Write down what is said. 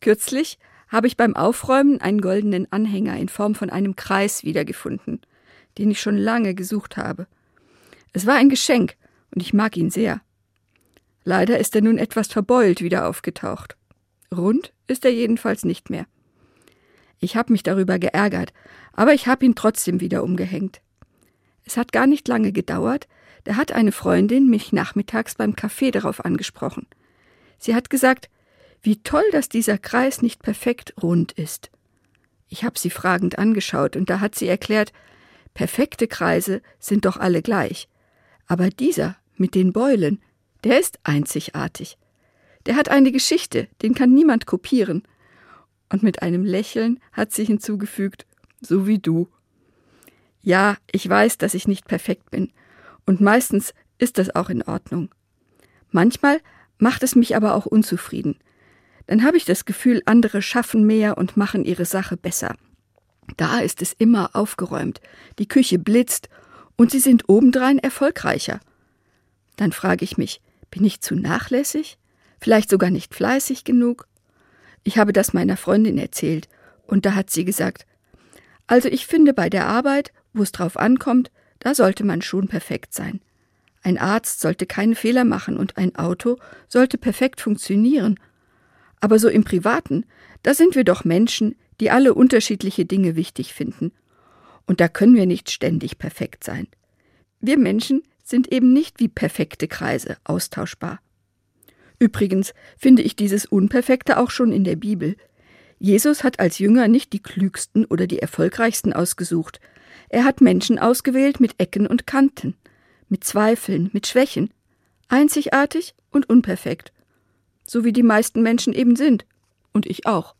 Kürzlich habe ich beim Aufräumen einen goldenen Anhänger in Form von einem Kreis wiedergefunden, den ich schon lange gesucht habe. Es war ein Geschenk, und ich mag ihn sehr. Leider ist er nun etwas verbeult wieder aufgetaucht. Rund ist er jedenfalls nicht mehr. Ich habe mich darüber geärgert, aber ich habe ihn trotzdem wieder umgehängt. Es hat gar nicht lange gedauert, da hat eine Freundin mich nachmittags beim Kaffee darauf angesprochen. Sie hat gesagt, wie toll, dass dieser Kreis nicht perfekt rund ist. Ich habe sie fragend angeschaut, und da hat sie erklärt, perfekte Kreise sind doch alle gleich. Aber dieser mit den Beulen, der ist einzigartig. Der hat eine Geschichte, den kann niemand kopieren. Und mit einem Lächeln hat sie hinzugefügt, so wie du. Ja, ich weiß, dass ich nicht perfekt bin, und meistens ist das auch in Ordnung. Manchmal macht es mich aber auch unzufrieden. Dann habe ich das Gefühl, andere schaffen mehr und machen ihre Sache besser. Da ist es immer aufgeräumt, die Küche blitzt und sie sind obendrein erfolgreicher. Dann frage ich mich, bin ich zu nachlässig? Vielleicht sogar nicht fleißig genug? Ich habe das meiner Freundin erzählt, und da hat sie gesagt, also ich finde bei der Arbeit, wo es drauf ankommt, da sollte man schon perfekt sein. Ein Arzt sollte keine Fehler machen und ein Auto sollte perfekt funktionieren. Aber so im Privaten, da sind wir doch Menschen, die alle unterschiedliche Dinge wichtig finden. Und da können wir nicht ständig perfekt sein. Wir Menschen sind eben nicht wie perfekte Kreise austauschbar. Übrigens finde ich dieses Unperfekte auch schon in der Bibel. Jesus hat als Jünger nicht die klügsten oder die erfolgreichsten ausgesucht. Er hat Menschen ausgewählt mit Ecken und Kanten, mit Zweifeln, mit Schwächen, einzigartig und unperfekt, so wie die meisten Menschen eben sind, und ich auch.